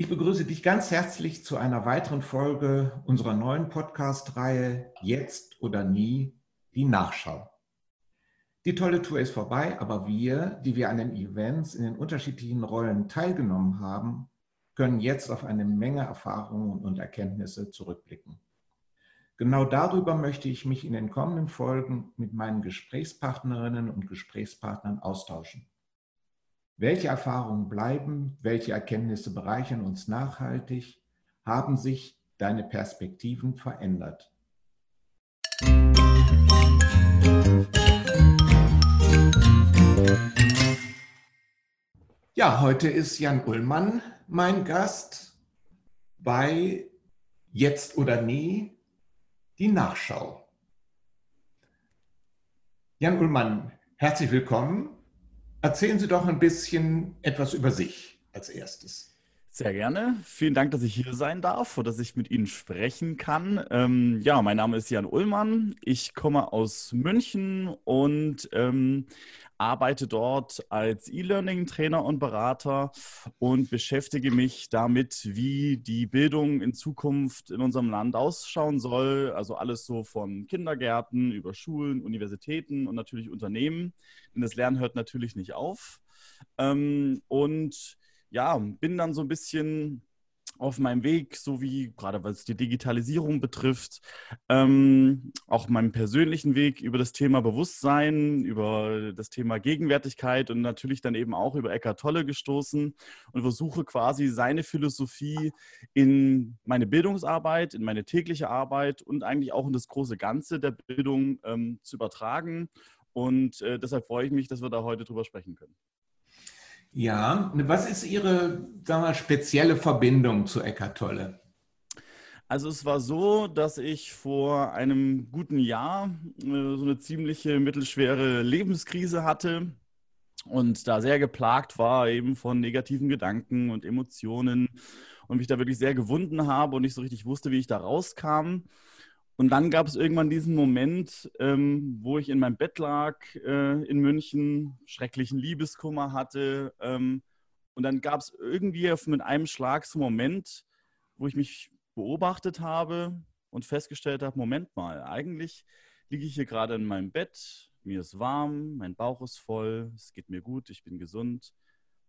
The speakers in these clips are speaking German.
Ich begrüße dich ganz herzlich zu einer weiteren Folge unserer neuen Podcast-Reihe Jetzt oder nie, die Nachschau. Die tolle Tour ist vorbei, aber wir, die wir an den Events in den unterschiedlichen Rollen teilgenommen haben, können jetzt auf eine Menge Erfahrungen und Erkenntnisse zurückblicken. Genau darüber möchte ich mich in den kommenden Folgen mit meinen Gesprächspartnerinnen und Gesprächspartnern austauschen. Welche Erfahrungen bleiben, welche Erkenntnisse bereichern uns nachhaltig, haben sich deine Perspektiven verändert? Ja, heute ist Jan Ullmann mein Gast bei Jetzt oder Nie, die Nachschau. Jan Ullmann, herzlich willkommen. Erzählen Sie doch ein bisschen etwas über sich als erstes. Sehr gerne. Vielen Dank, dass ich hier sein darf und dass ich mit Ihnen sprechen kann. Ähm, ja, mein Name ist Jan Ullmann. Ich komme aus München und ähm, arbeite dort als E-Learning-Trainer und Berater und beschäftige mich damit, wie die Bildung in Zukunft in unserem Land ausschauen soll. Also alles so von Kindergärten über Schulen, Universitäten und natürlich Unternehmen. Denn das Lernen hört natürlich nicht auf. Ähm, und ja, bin dann so ein bisschen auf meinem Weg, so wie gerade was die Digitalisierung betrifft, ähm, auch meinem persönlichen Weg über das Thema Bewusstsein, über das Thema Gegenwärtigkeit und natürlich dann eben auch über Eckart Tolle gestoßen und versuche quasi seine Philosophie in meine Bildungsarbeit, in meine tägliche Arbeit und eigentlich auch in das große Ganze der Bildung ähm, zu übertragen. Und äh, deshalb freue ich mich, dass wir da heute drüber sprechen können. Ja, was ist Ihre sagen wir, spezielle Verbindung zu Eckart Tolle? Also es war so, dass ich vor einem guten Jahr äh, so eine ziemliche mittelschwere Lebenskrise hatte und da sehr geplagt war eben von negativen Gedanken und Emotionen und mich da wirklich sehr gewunden habe und nicht so richtig wusste, wie ich da rauskam. Und dann gab es irgendwann diesen Moment, ähm, wo ich in meinem Bett lag äh, in München, schrecklichen Liebeskummer hatte. Ähm, und dann gab es irgendwie mit einem Schlag so einen Moment, wo ich mich beobachtet habe und festgestellt habe, Moment mal, eigentlich liege ich hier gerade in meinem Bett, mir ist warm, mein Bauch ist voll, es geht mir gut, ich bin gesund.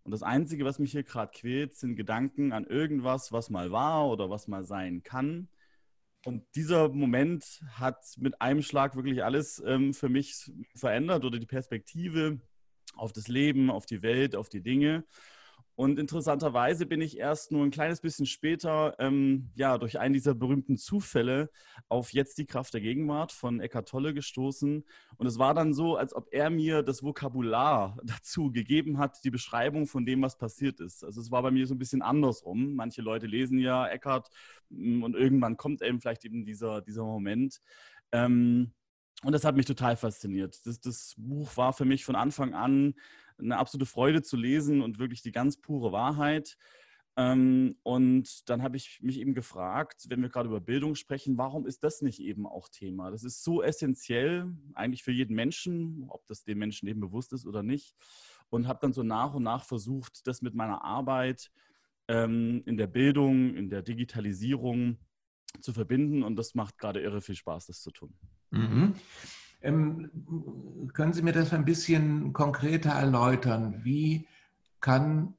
Und das Einzige, was mich hier gerade quält, sind Gedanken an irgendwas, was mal war oder was mal sein kann. Und dieser Moment hat mit einem Schlag wirklich alles ähm, für mich verändert oder die Perspektive auf das Leben, auf die Welt, auf die Dinge. Und interessanterweise bin ich erst nur ein kleines bisschen später, ähm, ja, durch einen dieser berühmten Zufälle auf Jetzt die Kraft der Gegenwart von Eckhart Tolle gestoßen. Und es war dann so, als ob er mir das Vokabular dazu gegeben hat, die Beschreibung von dem, was passiert ist. Also es war bei mir so ein bisschen andersrum. Manche Leute lesen ja Eckhart mm, und irgendwann kommt eben vielleicht eben dieser, dieser Moment. Ähm, und das hat mich total fasziniert. Das, das Buch war für mich von Anfang an eine absolute Freude zu lesen und wirklich die ganz pure Wahrheit. Ähm, und dann habe ich mich eben gefragt, wenn wir gerade über Bildung sprechen, warum ist das nicht eben auch Thema? Das ist so essentiell eigentlich für jeden Menschen, ob das den Menschen eben bewusst ist oder nicht. Und habe dann so nach und nach versucht, das mit meiner Arbeit ähm, in der Bildung, in der Digitalisierung zu verbinden. Und das macht gerade irre viel Spaß, das zu tun. Mhm. Ähm, können Sie mir das ein bisschen konkreter erläutern? Wie kann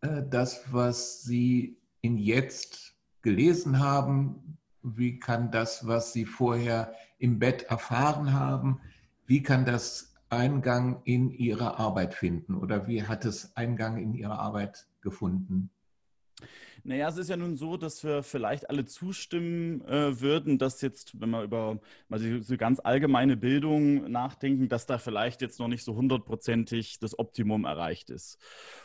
äh, das, was Sie in jetzt gelesen haben, wie kann das, was Sie vorher im Bett erfahren haben, wie kann das Eingang in Ihre Arbeit finden oder wie hat es Eingang in Ihre Arbeit gefunden? Naja, es ist ja nun so, dass wir vielleicht alle zustimmen äh, würden, dass jetzt, wenn wir über mal diese ganz allgemeine Bildung nachdenken, dass da vielleicht jetzt noch nicht so hundertprozentig das Optimum erreicht ist.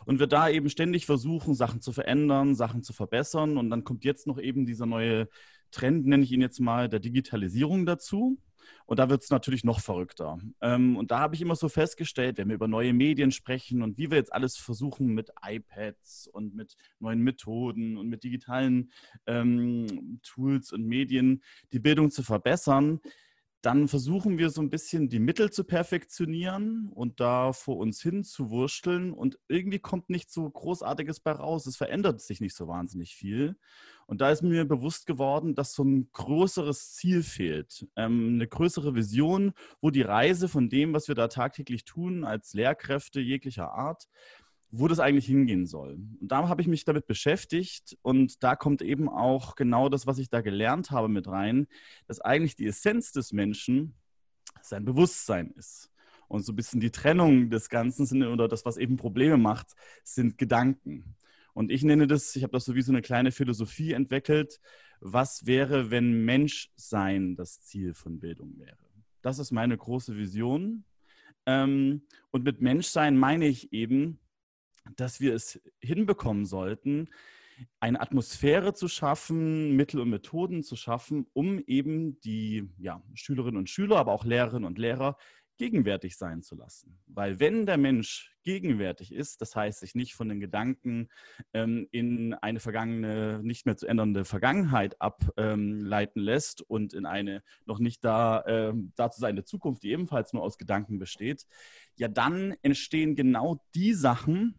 Und wir da eben ständig versuchen, Sachen zu verändern, Sachen zu verbessern. Und dann kommt jetzt noch eben dieser neue Trend, nenne ich ihn jetzt mal, der Digitalisierung dazu. Und da wird es natürlich noch verrückter. Ähm, und da habe ich immer so festgestellt, wenn wir über neue Medien sprechen und wie wir jetzt alles versuchen mit iPads und mit neuen Methoden und mit digitalen ähm, Tools und Medien die Bildung zu verbessern, dann versuchen wir so ein bisschen die Mittel zu perfektionieren und da vor uns hin zu wursteln und irgendwie kommt nicht so Großartiges bei raus. Es verändert sich nicht so wahnsinnig viel. Und da ist mir bewusst geworden, dass so ein größeres Ziel fehlt, ähm, eine größere Vision, wo die Reise von dem, was wir da tagtäglich tun, als Lehrkräfte jeglicher Art, wo das eigentlich hingehen soll. Und da habe ich mich damit beschäftigt und da kommt eben auch genau das, was ich da gelernt habe, mit rein, dass eigentlich die Essenz des Menschen sein Bewusstsein ist. Und so ein bisschen die Trennung des Ganzen sind, oder das, was eben Probleme macht, sind Gedanken. Und ich nenne das, ich habe das so wie so eine kleine Philosophie entwickelt, was wäre, wenn Menschsein das Ziel von Bildung wäre. Das ist meine große Vision. Ähm, und mit Menschsein meine ich eben, dass wir es hinbekommen sollten, eine Atmosphäre zu schaffen, Mittel und Methoden zu schaffen, um eben die ja, Schülerinnen und Schüler, aber auch Lehrerinnen und Lehrer gegenwärtig sein zu lassen. Weil wenn der Mensch gegenwärtig ist, das heißt sich nicht von den Gedanken ähm, in eine vergangene, nicht mehr zu ändernde Vergangenheit ableiten ähm, lässt und in eine noch nicht da, äh, dazu seine Zukunft, die ebenfalls nur aus Gedanken besteht, ja dann entstehen genau die Sachen,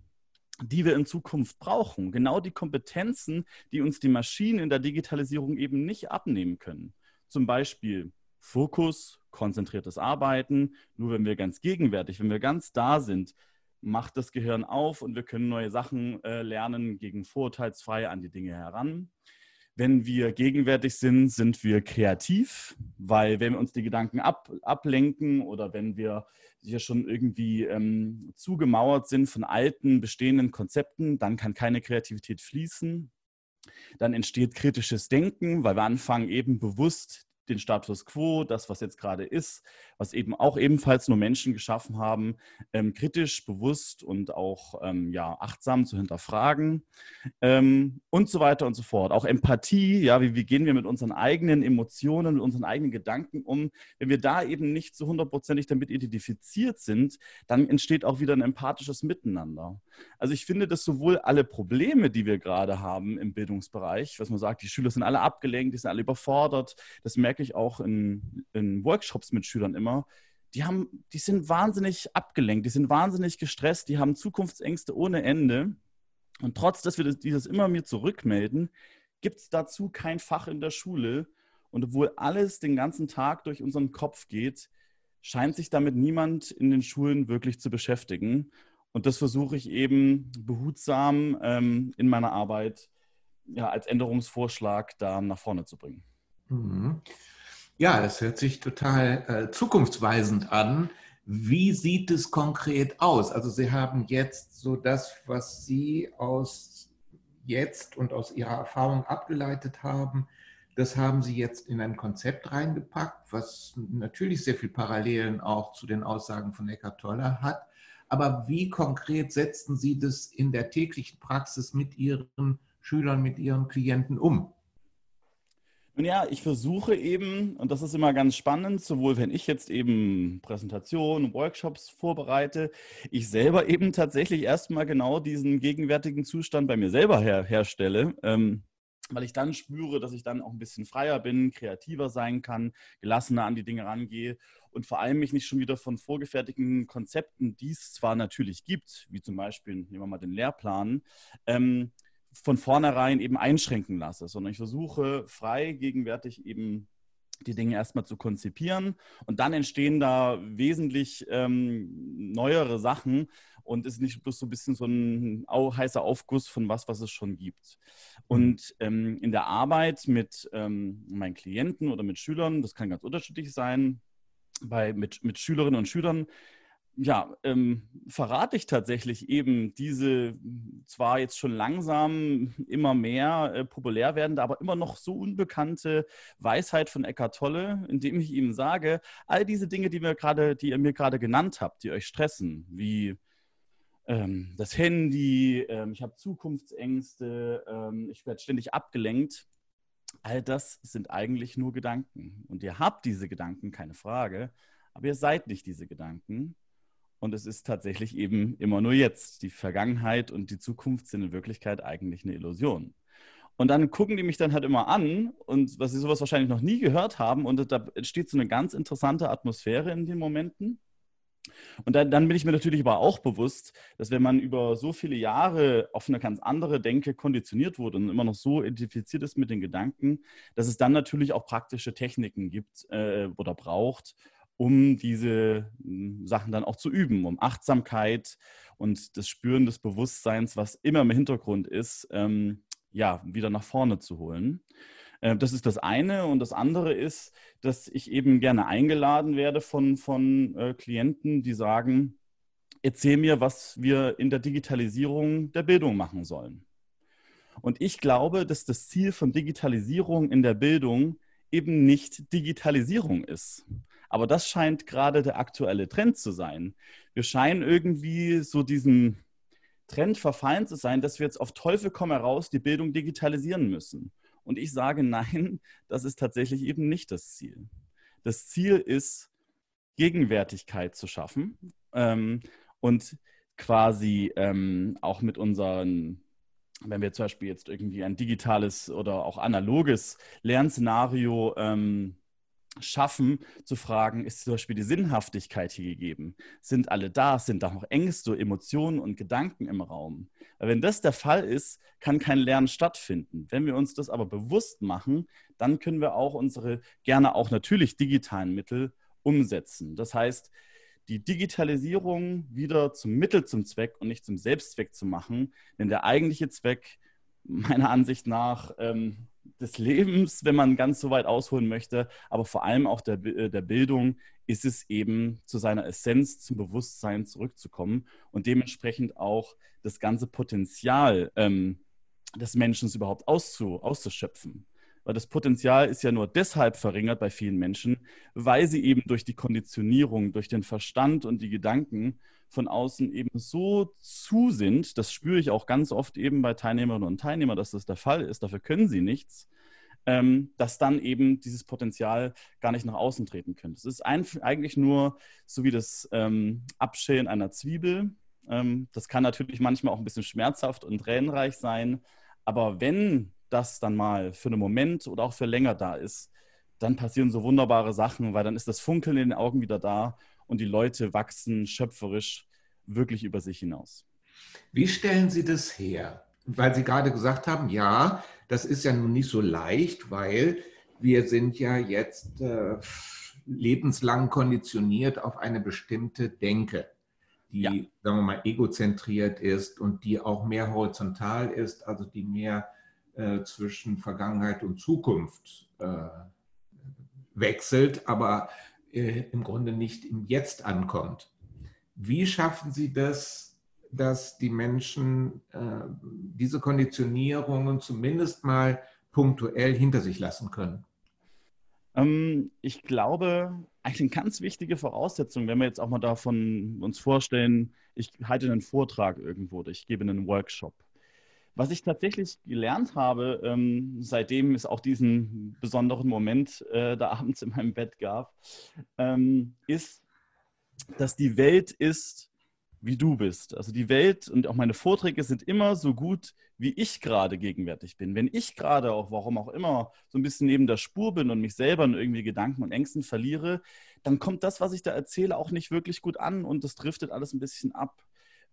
die wir in Zukunft brauchen. Genau die Kompetenzen, die uns die Maschinen in der Digitalisierung eben nicht abnehmen können. Zum Beispiel Fokus, konzentriertes Arbeiten. Nur wenn wir ganz gegenwärtig, wenn wir ganz da sind, macht das Gehirn auf und wir können neue Sachen äh, lernen, gegen vorurteilsfrei an die Dinge heran. Wenn wir gegenwärtig sind, sind wir kreativ, weil wenn wir uns die Gedanken ab, ablenken oder wenn wir hier schon irgendwie ähm, zugemauert sind von alten, bestehenden Konzepten, dann kann keine Kreativität fließen. Dann entsteht kritisches Denken, weil wir anfangen eben bewusst den Status quo, das, was jetzt gerade ist, was eben auch ebenfalls nur Menschen geschaffen haben, ähm, kritisch, bewusst und auch ähm, ja, achtsam zu hinterfragen ähm, und so weiter und so fort. Auch Empathie, ja, wie, wie gehen wir mit unseren eigenen Emotionen, mit unseren eigenen Gedanken um? Wenn wir da eben nicht so hundertprozentig damit identifiziert sind, dann entsteht auch wieder ein empathisches Miteinander. Also ich finde, dass sowohl alle Probleme, die wir gerade haben im Bildungsbereich, was man sagt, die Schüler sind alle abgelenkt, die sind alle überfordert, das merke ich auch in, in Workshops mit Schülern immer, die haben, die sind wahnsinnig abgelenkt, die sind wahnsinnig gestresst, die haben Zukunftsängste ohne Ende. Und trotz, dass wir das, dieses immer mir zurückmelden, gibt es dazu kein Fach in der Schule. Und obwohl alles den ganzen Tag durch unseren Kopf geht, scheint sich damit niemand in den Schulen wirklich zu beschäftigen. Und das versuche ich eben behutsam ähm, in meiner Arbeit ja, als Änderungsvorschlag da nach vorne zu bringen. Mhm. Ja, das hört sich total äh, zukunftsweisend an. Wie sieht es konkret aus? Also Sie haben jetzt so das, was Sie aus jetzt und aus Ihrer Erfahrung abgeleitet haben, das haben Sie jetzt in ein Konzept reingepackt, was natürlich sehr viel Parallelen auch zu den Aussagen von Eckhart Tolle hat. Aber wie konkret setzen Sie das in der täglichen Praxis mit Ihren Schülern, mit Ihren Klienten um? Nun ja, ich versuche eben, und das ist immer ganz spannend, sowohl wenn ich jetzt eben Präsentationen Workshops vorbereite, ich selber eben tatsächlich erstmal genau diesen gegenwärtigen Zustand bei mir selber her herstelle. Ähm, weil ich dann spüre, dass ich dann auch ein bisschen freier bin, kreativer sein kann, gelassener an die Dinge rangehe und vor allem mich nicht schon wieder von vorgefertigten Konzepten, die es zwar natürlich gibt, wie zum Beispiel, nehmen wir mal den Lehrplan, ähm, von vornherein eben einschränken lasse, sondern ich versuche frei gegenwärtig eben die Dinge erstmal zu konzipieren und dann entstehen da wesentlich ähm, neuere Sachen und ist nicht bloß so ein bisschen so ein heißer Aufguss von was, was es schon gibt. Und ähm, in der Arbeit mit ähm, meinen Klienten oder mit Schülern, das kann ganz unterschiedlich sein, bei, mit, mit Schülerinnen und Schülern ja, ähm, verrate ich tatsächlich eben diese zwar jetzt schon langsam immer mehr äh, populär werdende, aber immer noch so unbekannte Weisheit von Eckart Tolle, indem ich ihm sage, all diese Dinge, die, wir grade, die ihr mir gerade genannt habt, die euch stressen, wie ähm, das Handy, ähm, ich habe Zukunftsängste, ähm, ich werde ständig abgelenkt, all das sind eigentlich nur Gedanken. Und ihr habt diese Gedanken, keine Frage, aber ihr seid nicht diese Gedanken. Und es ist tatsächlich eben immer nur jetzt. Die Vergangenheit und die Zukunft sind in Wirklichkeit eigentlich eine Illusion. Und dann gucken die mich dann halt immer an und was sie sowas wahrscheinlich noch nie gehört haben. Und da entsteht so eine ganz interessante Atmosphäre in den Momenten. Und dann, dann, bin ich mir natürlich aber auch bewusst, dass wenn man über so viele Jahre auf eine ganz andere Denke konditioniert wurde und immer noch so identifiziert ist mit den Gedanken, dass es dann natürlich auch praktische Techniken gibt äh, oder braucht, um diese hm, Sachen dann auch zu üben, um Achtsamkeit und das Spüren des Bewusstseins, was immer im Hintergrund ist, ähm, ja, wieder nach vorne zu holen. Äh, das ist das eine. Und das andere ist, dass ich eben gerne eingeladen werde von, von äh, Klienten, die sagen, erzähl mir, was wir in der Digitalisierung der Bildung machen sollen. Und ich glaube, dass das Ziel von Digitalisierung in der Bildung eben nicht Digitalisierung ist. Aber das scheint gerade der aktuelle Trend zu sein. Wir scheinen irgendwie so diesen Trend verfallen zu sein, dass wir jetzt auf Teufel komm heraus die Bildung digitalisieren müssen. Und ich sage, nein, das ist tatsächlich eben nicht das Ziel. Das Ziel ist, Gegenwärtigkeit zu schaffen ähm, und quasi ähm, auch mit unseren, wenn wir zum Beispiel jetzt irgendwie ein digitales oder auch analoges Lernszenario ähm, schaffen, zu fragen, ist zum Beispiel die Sinnhaftigkeit hier gegeben? Sind alle da? Sind da noch Ängste, Emotionen und Gedanken im Raum? Weil wenn das der Fall ist, kann kein Lernen stattfinden. Wenn wir uns das aber bewusst machen, dann können wir auch unsere gerne auch natürlich digitalen Mittel umsetzen. Das heißt, die Digitalisierung wieder zum Mittel zum Zweck und nicht zum Selbstzweck zu machen, denn der eigentliche Zweck meiner Ansicht nach ähm, des Lebens, wenn man ganz so weit ausholen möchte, aber vor allem auch der, äh, der Bildung, ist es eben zu seiner Essenz, zum Bewusstsein zurückzukommen und dementsprechend auch das ganze Potenzial ähm, des Menschen überhaupt auszu, auszuschöpfen. Weil das Potenzial ist ja nur deshalb verringert bei vielen Menschen, weil sie eben durch die Konditionierung, durch den Verstand und die Gedanken von außen eben so zu sind, das spüre ich auch ganz oft eben bei Teilnehmerinnen und Teilnehmern, dass das der Fall ist, dafür können sie nichts, ähm, dass dann eben dieses Potenzial gar nicht nach außen treten könnte. Es ist ein, eigentlich nur so wie das ähm, Abschälen einer Zwiebel. Ähm, das kann natürlich manchmal auch ein bisschen schmerzhaft und tränenreich sein, aber wenn das dann mal für einen Moment oder auch für länger da ist, dann passieren so wunderbare Sachen, weil dann ist das Funkeln in den Augen wieder da und die Leute wachsen schöpferisch wirklich über sich hinaus. Wie stellen Sie das her? Weil Sie gerade gesagt haben, ja, das ist ja nun nicht so leicht, weil wir sind ja jetzt äh, lebenslang konditioniert auf eine bestimmte Denke, die, ja. sagen wir mal, egozentriert ist und die auch mehr horizontal ist, also die mehr äh, zwischen Vergangenheit und Zukunft äh, wechselt, aber äh, im Grunde nicht im Jetzt ankommt. Wie schaffen Sie das, dass die Menschen äh, diese Konditionierungen zumindest mal punktuell hinter sich lassen können? Ähm, ich glaube, eine ganz wichtige Voraussetzung, wenn wir jetzt auch mal davon uns vorstellen, ich halte einen Vortrag irgendwo ich gebe einen Workshop was ich tatsächlich gelernt habe, ähm, seitdem es auch diesen besonderen Moment äh, da abends in meinem Bett gab, ähm, ist, dass die Welt ist, wie du bist. Also die Welt und auch meine Vorträge sind immer so gut, wie ich gerade gegenwärtig bin. Wenn ich gerade, auch warum auch immer, so ein bisschen neben der Spur bin und mich selber in irgendwie Gedanken und Ängsten verliere, dann kommt das, was ich da erzähle, auch nicht wirklich gut an und das driftet alles ein bisschen ab.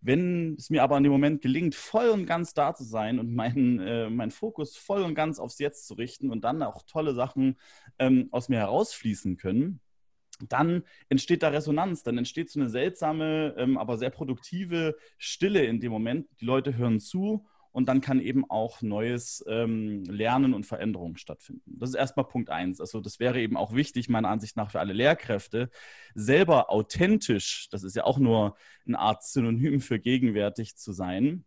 Wenn es mir aber in dem Moment gelingt, voll und ganz da zu sein und meinen äh, mein Fokus voll und ganz aufs Jetzt zu richten und dann auch tolle Sachen ähm, aus mir herausfließen können, dann entsteht da Resonanz, dann entsteht so eine seltsame, ähm, aber sehr produktive Stille in dem Moment. Die Leute hören zu und dann kann eben auch neues ähm, Lernen und Veränderungen stattfinden. Das ist erstmal Punkt eins. Also das wäre eben auch wichtig, meiner Ansicht nach, für alle Lehrkräfte, selber authentisch, das ist ja auch nur eine Art Synonym für gegenwärtig zu sein.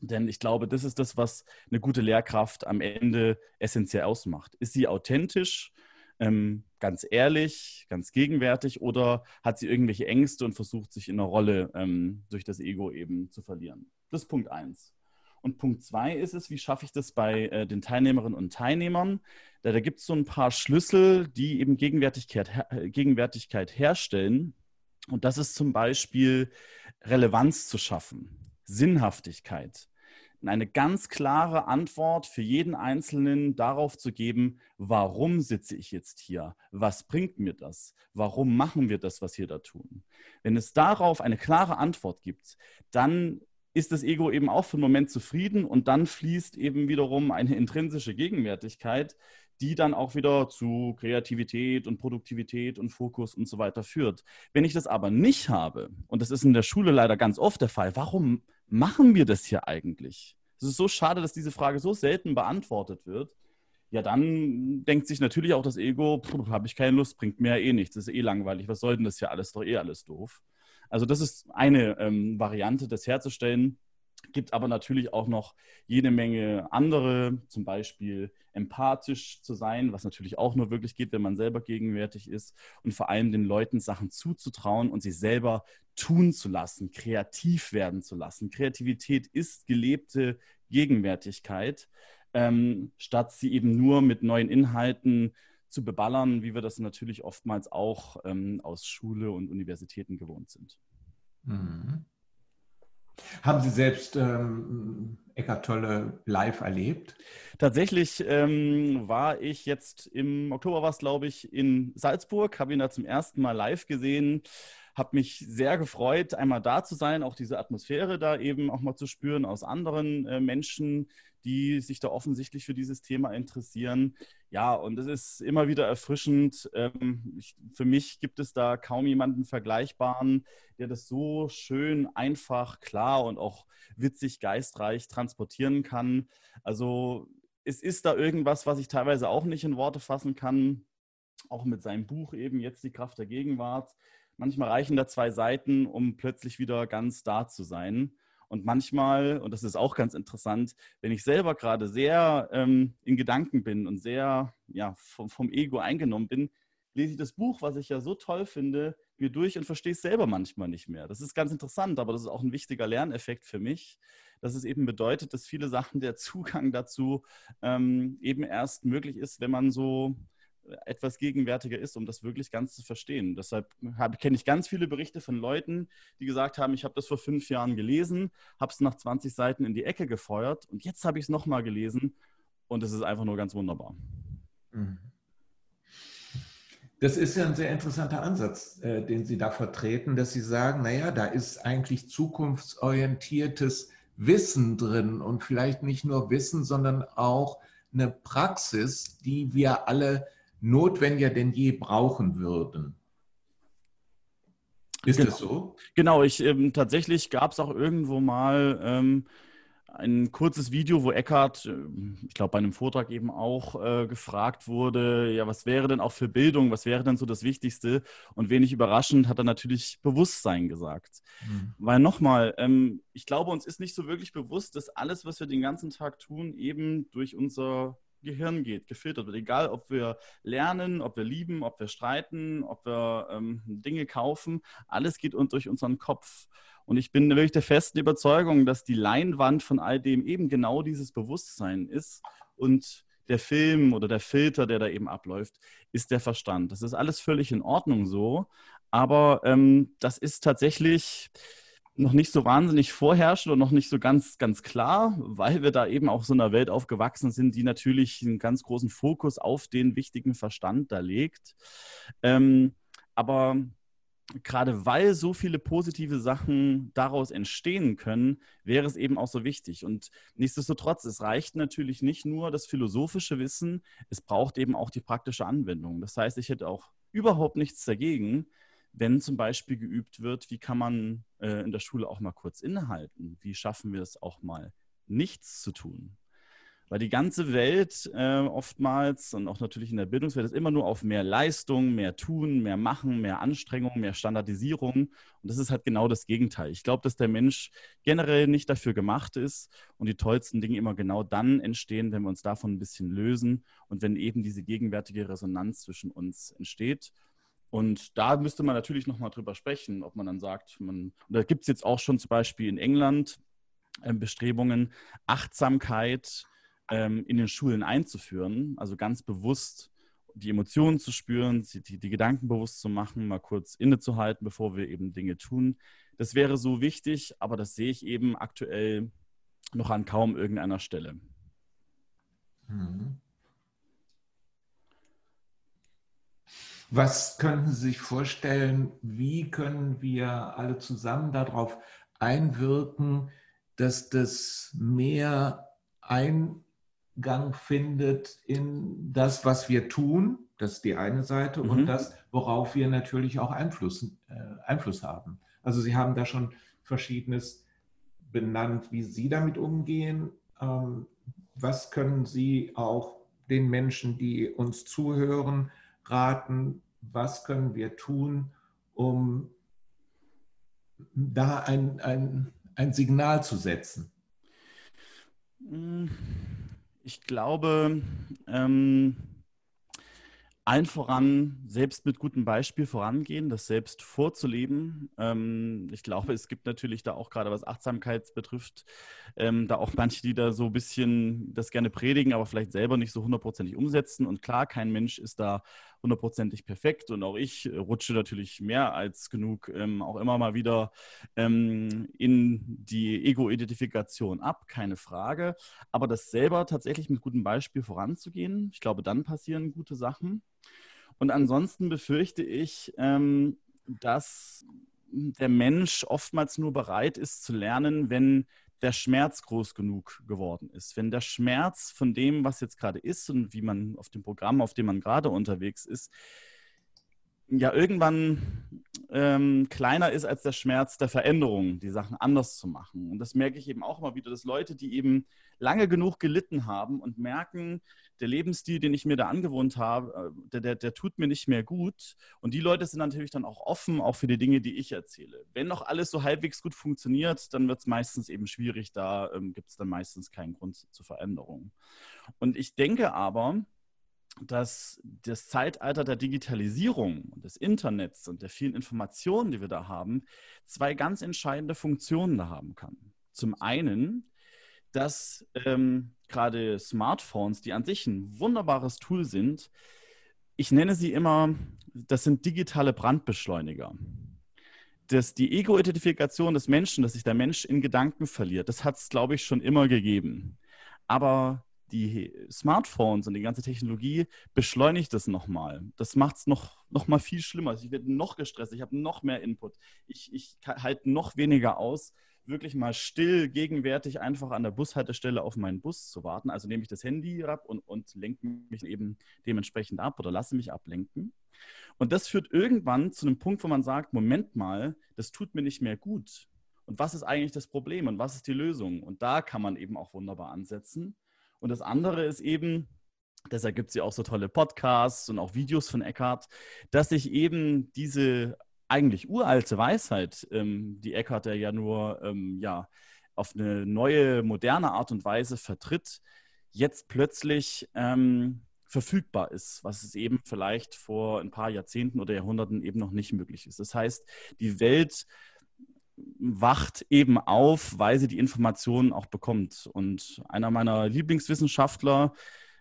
Denn ich glaube, das ist das, was eine gute Lehrkraft am Ende essentiell ausmacht. Ist sie authentisch, ähm, ganz ehrlich, ganz gegenwärtig oder hat sie irgendwelche Ängste und versucht, sich in einer Rolle ähm, durch das Ego eben zu verlieren? Das ist Punkt eins. Und Punkt zwei ist es, wie schaffe ich das bei äh, den Teilnehmerinnen und Teilnehmern? Da, da gibt es so ein paar Schlüssel, die eben Gegenwärtigkeit, her äh, Gegenwärtigkeit herstellen. Und das ist zum Beispiel Relevanz zu schaffen, Sinnhaftigkeit. eine ganz klare Antwort für jeden Einzelnen darauf zu geben, warum sitze ich jetzt hier? Was bringt mir das? Warum machen wir das, was wir da tun? Wenn es darauf eine klare Antwort gibt, dann ist das Ego eben auch für einen Moment zufrieden und dann fließt eben wiederum eine intrinsische Gegenwärtigkeit, die dann auch wieder zu Kreativität und Produktivität und Fokus und so weiter führt. Wenn ich das aber nicht habe, und das ist in der Schule leider ganz oft der Fall, warum machen wir das hier eigentlich? Es ist so schade, dass diese Frage so selten beantwortet wird. Ja, dann denkt sich natürlich auch das Ego, habe ich keine Lust, bringt mir ja eh nichts, ist eh langweilig, was soll denn das hier alles, doch eh alles doof. Also das ist eine ähm, Variante, das herzustellen. Gibt aber natürlich auch noch jede Menge andere, zum Beispiel empathisch zu sein, was natürlich auch nur wirklich geht, wenn man selber gegenwärtig ist und vor allem den Leuten Sachen zuzutrauen und sie selber tun zu lassen, kreativ werden zu lassen. Kreativität ist gelebte Gegenwärtigkeit, ähm, statt sie eben nur mit neuen Inhalten zu beballern, wie wir das natürlich oftmals auch ähm, aus Schule und Universitäten gewohnt sind. Mhm. Haben Sie selbst ähm, Eckart Tolle live erlebt? Tatsächlich ähm, war ich jetzt im Oktober, war es glaube ich, in Salzburg, habe ihn da zum ersten Mal live gesehen habe mich sehr gefreut, einmal da zu sein, auch diese Atmosphäre da eben auch mal zu spüren aus anderen äh, Menschen, die sich da offensichtlich für dieses Thema interessieren. Ja, und es ist immer wieder erfrischend. Ähm, für mich gibt es da kaum jemanden Vergleichbaren, der das so schön, einfach, klar und auch witzig, geistreich transportieren kann. Also es ist da irgendwas, was ich teilweise auch nicht in Worte fassen kann. Auch mit seinem Buch eben jetzt die Kraft der Gegenwart. Manchmal reichen da zwei Seiten, um plötzlich wieder ganz da zu sein. Und manchmal, und das ist auch ganz interessant, wenn ich selber gerade sehr ähm, in Gedanken bin und sehr ja, vom, vom, Ego eingenommen bin, lese ich das Buch, was ich ja so toll finde, mir durch und verstehe es selber manchmal nicht mehr. Das ist ganz interessant, aber das ist auch ein wichtiger Lerneffekt für mich, dass es eben bedeutet, dass viele Sachen der Zugang dazu ähm, eben erst möglich ist, wenn man so etwas gegenwärtiger ist, um das wirklich ganz zu verstehen. Deshalb kenne ich ganz viele Berichte von Leuten, die gesagt haben, ich habe das vor fünf Jahren gelesen, habe es nach 20 Seiten in die Ecke gefeuert und jetzt habe ich es nochmal gelesen und es ist einfach nur ganz wunderbar. Mhm. Das ist ja ein sehr interessanter Ansatz, äh, den Sie da vertreten, dass Sie sagen, naja, da ist eigentlich zukunftsorientiertes Wissen drin und vielleicht nicht nur Wissen, sondern auch eine Praxis, die wir alle notwendiger denn je brauchen würden. Ist genau. das so? Genau, ich ähm, tatsächlich gab es auch irgendwo mal ähm, ein kurzes Video, wo Eckart, äh, ich glaube, bei einem Vortrag eben auch äh, gefragt wurde, ja, was wäre denn auch für Bildung, was wäre denn so das Wichtigste? Und wenig überraschend hat er natürlich Bewusstsein gesagt. Mhm. Weil nochmal, ähm, ich glaube, uns ist nicht so wirklich bewusst, dass alles, was wir den ganzen Tag tun, eben durch unser Gehirn geht, gefiltert wird. Egal, ob wir lernen, ob wir lieben, ob wir streiten, ob wir ähm, Dinge kaufen, alles geht durch unseren Kopf. Und ich bin wirklich der festen Überzeugung, dass die Leinwand von all dem eben genau dieses Bewusstsein ist und der Film oder der Filter, der da eben abläuft, ist der Verstand. Das ist alles völlig in Ordnung so, aber ähm, das ist tatsächlich noch nicht so wahnsinnig vorherrschend und noch nicht so ganz, ganz klar, weil wir da eben auch so einer Welt aufgewachsen sind, die natürlich einen ganz großen Fokus auf den wichtigen Verstand da legt. Ähm, aber gerade weil so viele positive Sachen daraus entstehen können, wäre es eben auch so wichtig. Und nichtsdestotrotz, es reicht natürlich nicht nur das philosophische Wissen, es braucht eben auch die praktische Anwendung. Das heißt, ich hätte auch überhaupt nichts dagegen, wenn zum Beispiel geübt wird, wie kann man äh, in der Schule auch mal kurz innehalten? Wie schaffen wir es auch mal, nichts zu tun? Weil die ganze Welt äh, oftmals und auch natürlich in der Bildungswelt ist immer nur auf mehr Leistung, mehr Tun, mehr Machen, mehr Anstrengung, mehr Standardisierung. Und das ist halt genau das Gegenteil. Ich glaube, dass der Mensch generell nicht dafür gemacht ist und die tollsten Dinge immer genau dann entstehen, wenn wir uns davon ein bisschen lösen und wenn eben diese gegenwärtige Resonanz zwischen uns entsteht. Und da müsste man natürlich nochmal drüber sprechen, ob man dann sagt, man, da gibt es jetzt auch schon zum Beispiel in England äh, Bestrebungen, Achtsamkeit ähm, in den Schulen einzuführen, also ganz bewusst die Emotionen zu spüren, die, die Gedanken bewusst zu machen, mal kurz innezuhalten, bevor wir eben Dinge tun. Das wäre so wichtig, aber das sehe ich eben aktuell noch an kaum irgendeiner Stelle. Mhm. Was könnten Sie sich vorstellen, wie können wir alle zusammen darauf einwirken, dass das mehr Eingang findet in das, was wir tun, das ist die eine Seite, mhm. und das, worauf wir natürlich auch Einfluss, äh, Einfluss haben. Also Sie haben da schon verschiedenes benannt, wie Sie damit umgehen. Ähm, was können Sie auch den Menschen, die uns zuhören, raten? Was können wir tun, um da ein, ein, ein Signal zu setzen? Ich glaube, ähm, allen voran selbst mit gutem Beispiel vorangehen, das selbst vorzuleben. Ähm, ich glaube, es gibt natürlich da auch gerade was Achtsamkeit betrifft, ähm, da auch manche, die da so ein bisschen das gerne predigen, aber vielleicht selber nicht so hundertprozentig umsetzen. Und klar, kein Mensch ist da hundertprozentig perfekt und auch ich rutsche natürlich mehr als genug ähm, auch immer mal wieder ähm, in die Ego-Identifikation ab, keine Frage. Aber das selber tatsächlich mit gutem Beispiel voranzugehen, ich glaube, dann passieren gute Sachen. Und ansonsten befürchte ich, ähm, dass der Mensch oftmals nur bereit ist zu lernen, wenn der Schmerz groß genug geworden ist. Wenn der Schmerz von dem, was jetzt gerade ist und wie man auf dem Programm, auf dem man gerade unterwegs ist, ja irgendwann ähm, kleiner ist als der Schmerz der Veränderung, die Sachen anders zu machen. Und das merke ich eben auch immer wieder, dass Leute, die eben lange genug gelitten haben und merken, der Lebensstil, den ich mir da angewohnt habe, äh, der, der, der tut mir nicht mehr gut. Und die Leute sind natürlich dann auch offen, auch für die Dinge, die ich erzähle. Wenn noch alles so halbwegs gut funktioniert, dann wird es meistens eben schwierig. Da ähm, gibt es dann meistens keinen Grund zur Veränderung. Und ich denke aber, dass das Zeitalter der Digitalisierung und des Internets und der vielen Informationen, die wir da haben, zwei ganz entscheidende Funktionen da haben kann. Zum einen dass ähm, gerade Smartphones, die an sich ein wunderbares Tool sind, ich nenne sie immer, das sind digitale Brandbeschleuniger. Das, die Ego-Identifikation des Menschen, dass sich der Mensch in Gedanken verliert, das hat es, glaube ich, schon immer gegeben. Aber die Smartphones und die ganze Technologie beschleunigt das nochmal. Das macht es noch, noch mal viel schlimmer. Ich werde noch gestresst, ich habe noch mehr Input. Ich, ich halte noch weniger aus, wirklich mal still, gegenwärtig einfach an der Bushaltestelle auf meinen Bus zu warten. Also nehme ich das Handy ab und, und lenke mich eben dementsprechend ab oder lasse mich ablenken. Und das führt irgendwann zu einem Punkt, wo man sagt, Moment mal, das tut mir nicht mehr gut. Und was ist eigentlich das Problem und was ist die Lösung? Und da kann man eben auch wunderbar ansetzen. Und das andere ist eben, deshalb gibt es ja auch so tolle Podcasts und auch Videos von Eckhart, dass sich eben diese eigentlich uralte Weisheit, ähm, die Eckhart ja nur ähm, ja, auf eine neue, moderne Art und Weise vertritt, jetzt plötzlich ähm, verfügbar ist, was es eben vielleicht vor ein paar Jahrzehnten oder Jahrhunderten eben noch nicht möglich ist. Das heißt, die Welt wacht eben auf, weil sie die Informationen auch bekommt. Und einer meiner Lieblingswissenschaftler,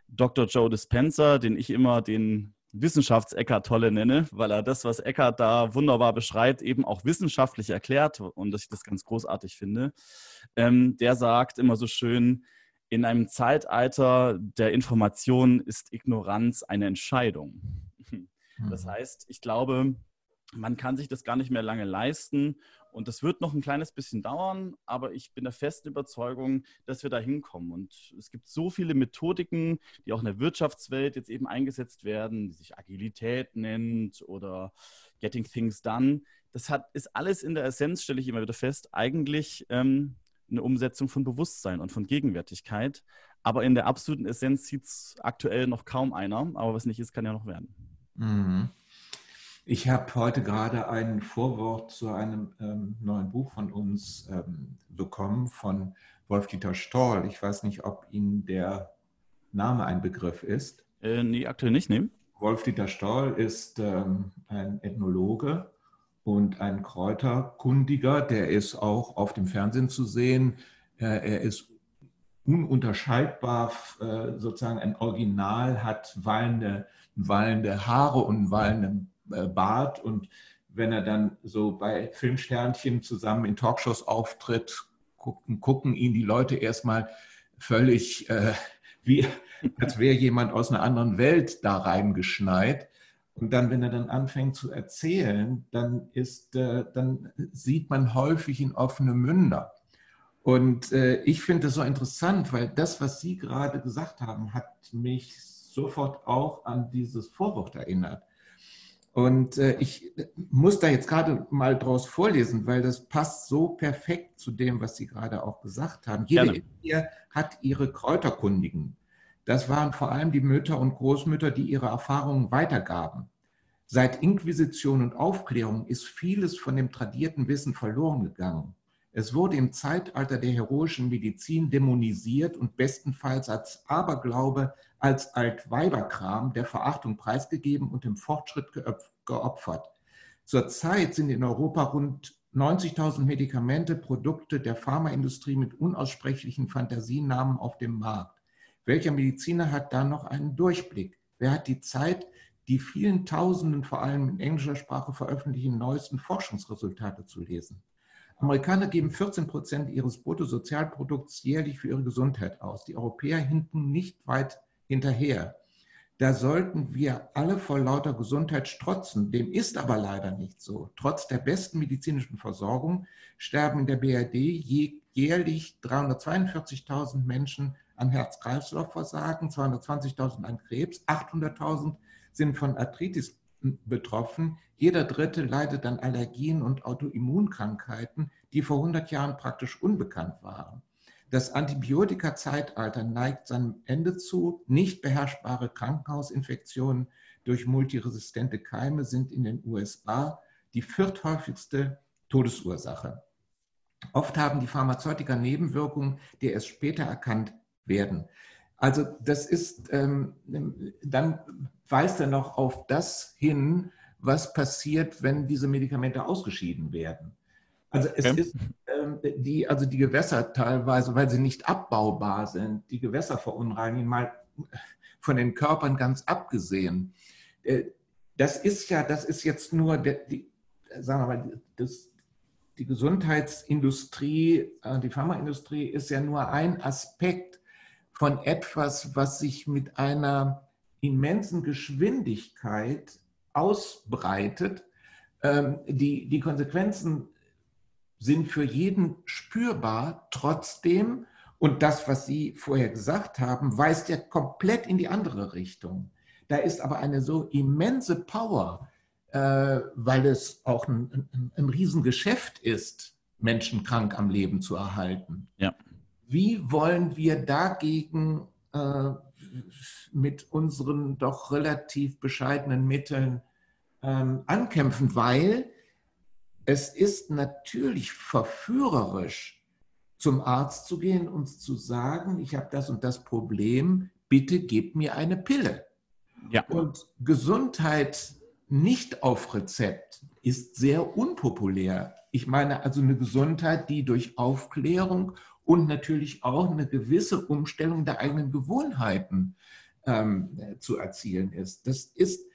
Dr. Joe Dispenza, den ich immer den Wissenschafts-Eckart Tolle nenne, weil er das, was Eckart da wunderbar beschreibt, eben auch wissenschaftlich erklärt und dass ich das ganz großartig finde. Ähm, der sagt immer so schön, in einem Zeitalter der Information ist Ignoranz eine Entscheidung. Das mhm. heißt, ich glaube, man kann sich das gar nicht mehr lange leisten und das wird noch ein kleines bisschen dauern, aber ich bin der festen Überzeugung, dass wir da hinkommen. Und es gibt so viele Methodiken, die auch in der Wirtschaftswelt jetzt eben eingesetzt werden, die sich Agilität nennt oder Getting Things Done. Das hat, ist alles in der Essenz, stelle ich immer wieder fest, eigentlich ähm, eine Umsetzung von Bewusstsein und von Gegenwärtigkeit. Aber in der absoluten Essenz sieht es aktuell noch kaum einer. Aber was nicht ist, kann ja noch werden. Mhm. Ich habe heute gerade ein Vorwort zu einem ähm, neuen Buch von uns ähm, bekommen von Wolf-Dieter Stoll. Ich weiß nicht, ob Ihnen der Name ein Begriff ist. Äh, nee, aktuell nicht, nehmen. Wolf-Dieter Stoll ist ähm, ein Ethnologe und ein Kräuterkundiger. Der ist auch auf dem Fernsehen zu sehen. Äh, er ist ununterscheidbar äh, sozusagen ein Original, hat wallende, wallende Haare und wallende äh, Bart und wenn er dann so bei Filmsternchen zusammen in Talkshows auftritt, gucken, gucken ihn die Leute erstmal völlig äh, wie, als wäre jemand aus einer anderen Welt da reingeschneit. Und dann, wenn er dann anfängt zu erzählen, dann, ist, äh, dann sieht man häufig in offene Münder. Und äh, ich finde das so interessant, weil das, was Sie gerade gesagt haben, hat mich sofort auch an dieses Vorwort erinnert. Und äh, ich muss da jetzt gerade mal draus vorlesen, weil das passt so perfekt zu dem, was Sie gerade auch gesagt haben. Jede Ehe hat ihre Kräuterkundigen. Das waren vor allem die Mütter und Großmütter, die ihre Erfahrungen weitergaben. Seit Inquisition und Aufklärung ist vieles von dem tradierten Wissen verloren gegangen. Es wurde im Zeitalter der heroischen Medizin dämonisiert und bestenfalls als Aberglaube, als Altweiberkram der Verachtung preisgegeben und dem Fortschritt geopfert. Zurzeit sind in Europa rund 90.000 Medikamente, Produkte der Pharmaindustrie mit unaussprechlichen Fantasienamen auf dem Markt. Welcher Mediziner hat da noch einen Durchblick? Wer hat die Zeit, die vielen Tausenden, vor allem in englischer Sprache veröffentlichten neuesten Forschungsresultate zu lesen? Amerikaner geben 14 Prozent ihres Bruttosozialprodukts jährlich für ihre Gesundheit aus. Die Europäer hinten nicht weit hinterher. Da sollten wir alle vor lauter Gesundheit strotzen. Dem ist aber leider nicht so. Trotz der besten medizinischen Versorgung sterben in der BRD jährlich 342.000 Menschen an Herz-Kreislauf-Versagen, 220.000 an Krebs, 800.000 sind von Arthritis betroffen. Jeder Dritte leidet an Allergien und Autoimmunkrankheiten, die vor 100 Jahren praktisch unbekannt waren. Das Antibiotika-Zeitalter neigt seinem Ende zu. Nicht beherrschbare Krankenhausinfektionen durch multiresistente Keime sind in den USA die vierthäufigste Todesursache. Oft haben die Pharmazeutika Nebenwirkungen, die erst später erkannt werden. Also das ist, ähm, dann weist er noch auf das hin, was passiert, wenn diese Medikamente ausgeschieden werden. Also es okay. ist ähm, die, also die Gewässer teilweise, weil sie nicht abbaubar sind, die Gewässer verunreinigen, mal von den Körpern ganz abgesehen. Äh, das ist ja, das ist jetzt nur der, die, sagen wir mal, das, die Gesundheitsindustrie, äh, die Pharmaindustrie ist ja nur ein Aspekt von etwas, was sich mit einer immensen Geschwindigkeit ausbreitet. Ähm, die, die Konsequenzen sind für jeden spürbar, trotzdem, und das, was Sie vorher gesagt haben, weist ja komplett in die andere Richtung. Da ist aber eine so immense Power, äh, weil es auch ein, ein, ein Riesengeschäft ist, Menschen krank am Leben zu erhalten. Ja. Wie wollen wir dagegen äh, mit unseren doch relativ bescheidenen Mitteln ähm, ankämpfen? Weil es ist natürlich verführerisch, zum Arzt zu gehen und zu sagen, ich habe das und das Problem, bitte gib mir eine Pille. Ja. Und Gesundheit nicht auf Rezept ist sehr unpopulär. Ich meine also eine Gesundheit, die durch Aufklärung und natürlich auch eine gewisse Umstellung der eigenen Gewohnheiten ähm, zu erzielen ist. Das ist,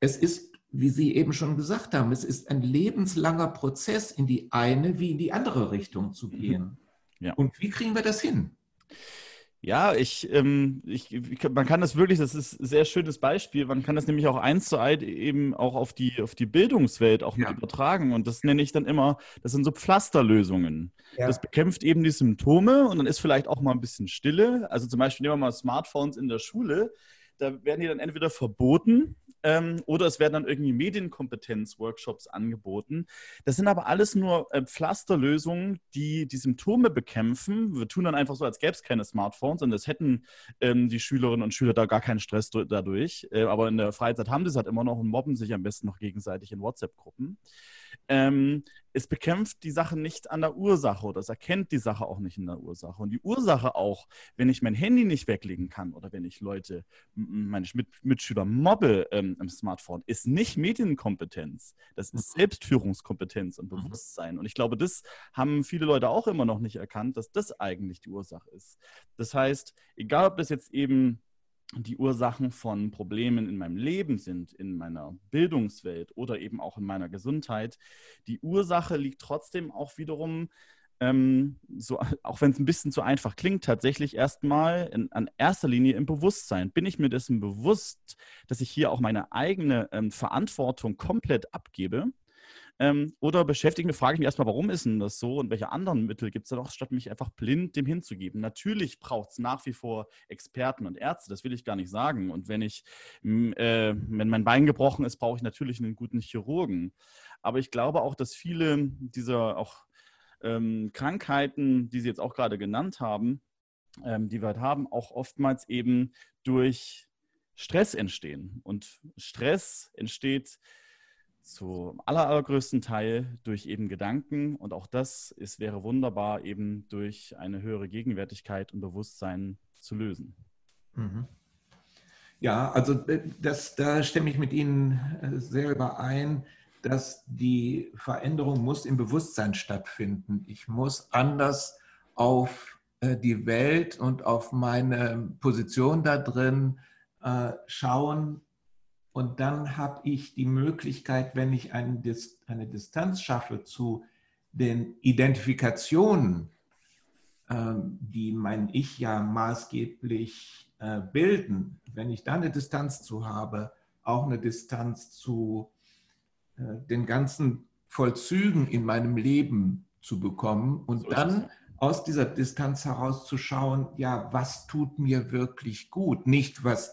es ist, wie Sie eben schon gesagt haben, es ist ein lebenslanger Prozess, in die eine wie in die andere Richtung zu mhm. gehen. Ja. Und wie kriegen wir das hin? Ja, ich, ähm, ich, man kann das wirklich, das ist ein sehr schönes Beispiel, man kann das nämlich auch eins zu eins eben auch auf die, auf die Bildungswelt auch ja. mit übertragen. Und das nenne ich dann immer, das sind so Pflasterlösungen. Ja. Das bekämpft eben die Symptome und dann ist vielleicht auch mal ein bisschen Stille. Also zum Beispiel nehmen wir mal Smartphones in der Schule. Da werden die dann entweder verboten ähm, oder es werden dann irgendwie Medienkompetenz-Workshops angeboten. Das sind aber alles nur äh, Pflasterlösungen, die die Symptome bekämpfen. Wir tun dann einfach so, als gäbe es keine Smartphones und es hätten ähm, die Schülerinnen und Schüler da gar keinen Stress dadurch. Äh, aber in der Freizeit haben sie es halt immer noch und mobben sich am besten noch gegenseitig in WhatsApp-Gruppen. Ähm, es bekämpft die Sache nicht an der Ursache oder es erkennt die Sache auch nicht in der Ursache. Und die Ursache auch, wenn ich mein Handy nicht weglegen kann oder wenn ich Leute, meine Mit Mitschüler mobbe ähm, im Smartphone, ist nicht Medienkompetenz. Das ist mhm. Selbstführungskompetenz und mhm. Bewusstsein. Und ich glaube, das haben viele Leute auch immer noch nicht erkannt, dass das eigentlich die Ursache ist. Das heißt, egal ob das jetzt eben die Ursachen von Problemen in meinem Leben sind, in meiner Bildungswelt oder eben auch in meiner Gesundheit. Die Ursache liegt trotzdem auch wiederum ähm, so, auch wenn es ein bisschen zu einfach klingt, tatsächlich erstmal in, an erster Linie im Bewusstsein. Bin ich mir dessen bewusst, dass ich hier auch meine eigene ähm, Verantwortung komplett abgebe? Ähm, oder beschäftige mich, frage ich mich erstmal, warum ist denn das so und welche anderen Mittel gibt es da noch, statt mich einfach blind dem hinzugeben. Natürlich braucht es nach wie vor Experten und Ärzte, das will ich gar nicht sagen. Und wenn ich, äh, wenn mein Bein gebrochen ist, brauche ich natürlich einen guten Chirurgen. Aber ich glaube auch, dass viele dieser auch ähm, Krankheiten, die Sie jetzt auch gerade genannt haben, ähm, die wir halt haben, auch oftmals eben durch Stress entstehen. Und Stress entsteht zum aller, allergrößten Teil durch eben Gedanken. Und auch das ist, wäre wunderbar eben durch eine höhere Gegenwärtigkeit und Bewusstsein zu lösen. Mhm. Ja, also äh, das, da stimme ich mit Ihnen äh, sehr überein dass die Veränderung muss im Bewusstsein stattfinden. Ich muss anders auf äh, die Welt und auf meine Position da drin schauen. Und dann habe ich die Möglichkeit, wenn ich eine Distanz schaffe zu den Identifikationen, ähm, die mein Ich ja maßgeblich äh, bilden, wenn ich da eine Distanz zu habe, auch eine Distanz zu äh, den ganzen Vollzügen in meinem Leben zu bekommen und so dann aus dieser Distanz heraus zu schauen, ja, was tut mir wirklich gut? Nicht, was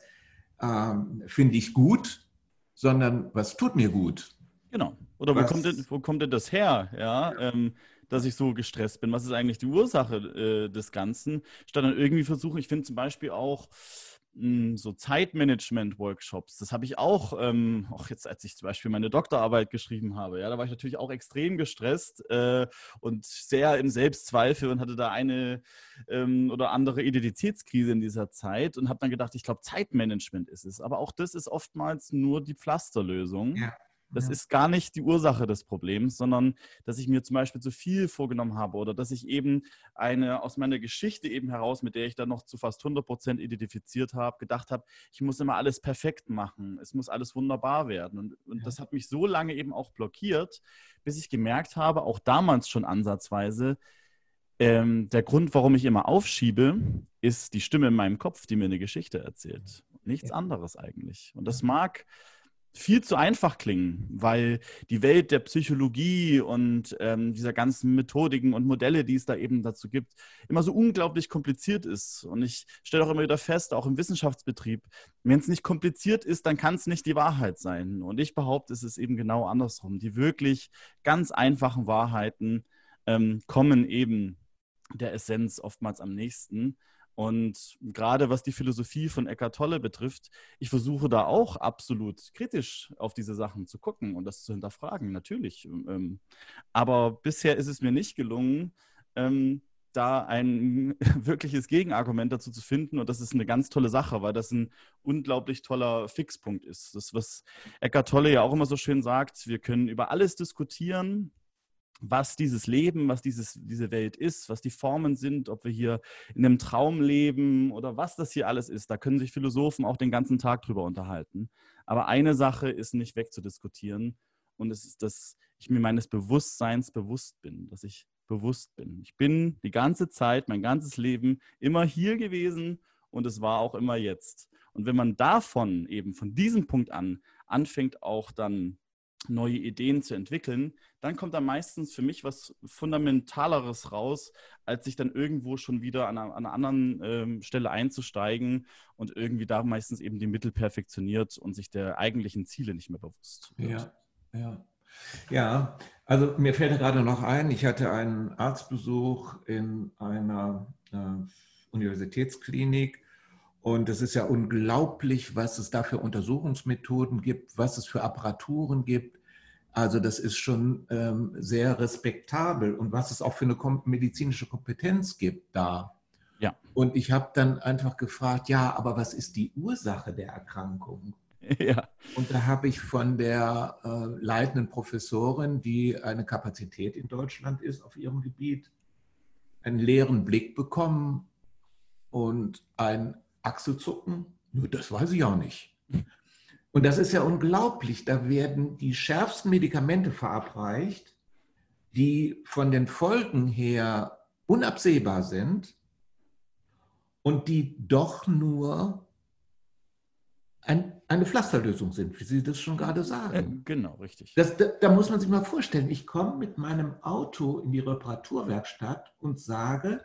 ähm, finde ich gut, sondern was tut mir gut? Genau. Oder wo, kommt denn, wo kommt denn das her, ja, ähm, dass ich so gestresst bin? Was ist eigentlich die Ursache äh, des Ganzen? Statt dann irgendwie versuchen, ich finde zum Beispiel auch, so Zeitmanagement-Workshops. Das habe ich auch, ähm, auch jetzt, als ich zum Beispiel meine Doktorarbeit geschrieben habe. Ja, da war ich natürlich auch extrem gestresst äh, und sehr im Selbstzweifel und hatte da eine ähm, oder andere Identitätskrise in dieser Zeit und habe dann gedacht, ich glaube, Zeitmanagement ist es. Aber auch das ist oftmals nur die Pflasterlösung. Ja. Das ja. ist gar nicht die Ursache des Problems, sondern dass ich mir zum Beispiel zu viel vorgenommen habe oder dass ich eben eine aus meiner Geschichte eben heraus, mit der ich dann noch zu fast 100 Prozent identifiziert habe, gedacht habe, ich muss immer alles perfekt machen, es muss alles wunderbar werden. Und, und ja. das hat mich so lange eben auch blockiert, bis ich gemerkt habe, auch damals schon ansatzweise, ähm, der Grund, warum ich immer aufschiebe, ist die Stimme in meinem Kopf, die mir eine Geschichte erzählt. Nichts ja. anderes eigentlich. Und das mag viel zu einfach klingen, weil die Welt der Psychologie und ähm, dieser ganzen Methodiken und Modelle, die es da eben dazu gibt, immer so unglaublich kompliziert ist. Und ich stelle auch immer wieder fest, auch im Wissenschaftsbetrieb, wenn es nicht kompliziert ist, dann kann es nicht die Wahrheit sein. Und ich behaupte, es ist eben genau andersrum. Die wirklich ganz einfachen Wahrheiten ähm, kommen eben der Essenz oftmals am nächsten. Und gerade was die Philosophie von Eckart Tolle betrifft, ich versuche da auch absolut kritisch auf diese Sachen zu gucken und das zu hinterfragen, natürlich. Ähm, aber bisher ist es mir nicht gelungen, ähm, da ein wirkliches Gegenargument dazu zu finden. Und das ist eine ganz tolle Sache, weil das ein unglaublich toller Fixpunkt ist. Das, was Eckart Tolle ja auch immer so schön sagt, wir können über alles diskutieren, was dieses Leben, was dieses, diese Welt ist, was die Formen sind, ob wir hier in einem Traum leben oder was das hier alles ist. Da können sich Philosophen auch den ganzen Tag drüber unterhalten. Aber eine Sache ist nicht wegzudiskutieren und es ist, dass ich mir meines Bewusstseins bewusst bin, dass ich bewusst bin. Ich bin die ganze Zeit, mein ganzes Leben immer hier gewesen und es war auch immer jetzt. Und wenn man davon eben von diesem Punkt an anfängt, auch dann neue Ideen zu entwickeln, dann kommt da meistens für mich was Fundamentaleres raus, als sich dann irgendwo schon wieder an einer, an einer anderen ähm, Stelle einzusteigen und irgendwie da meistens eben die Mittel perfektioniert und sich der eigentlichen Ziele nicht mehr bewusst wird. Ja, ja. Ja, also mir fällt gerade noch ein, ich hatte einen Arztbesuch in einer äh, Universitätsklinik und es ist ja unglaublich, was es da für Untersuchungsmethoden gibt, was es für Apparaturen gibt. Also das ist schon ähm, sehr respektabel und was es auch für eine medizinische Kompetenz gibt da. Ja. Und ich habe dann einfach gefragt, ja, aber was ist die Ursache der Erkrankung? Ja. Und da habe ich von der äh, leitenden Professorin, die eine Kapazität in Deutschland ist auf ihrem Gebiet, einen leeren Blick bekommen und ein Achselzucken? Nur das weiß ich auch nicht. Und das ist ja unglaublich. Da werden die schärfsten Medikamente verabreicht, die von den Folgen her unabsehbar sind und die doch nur ein, eine Pflasterlösung sind, wie Sie das schon gerade sagen. Äh, genau, richtig. Das, da, da, muss man sich mal vorstellen, ich komme mit meinem Auto in die Reparaturwerkstatt und sage,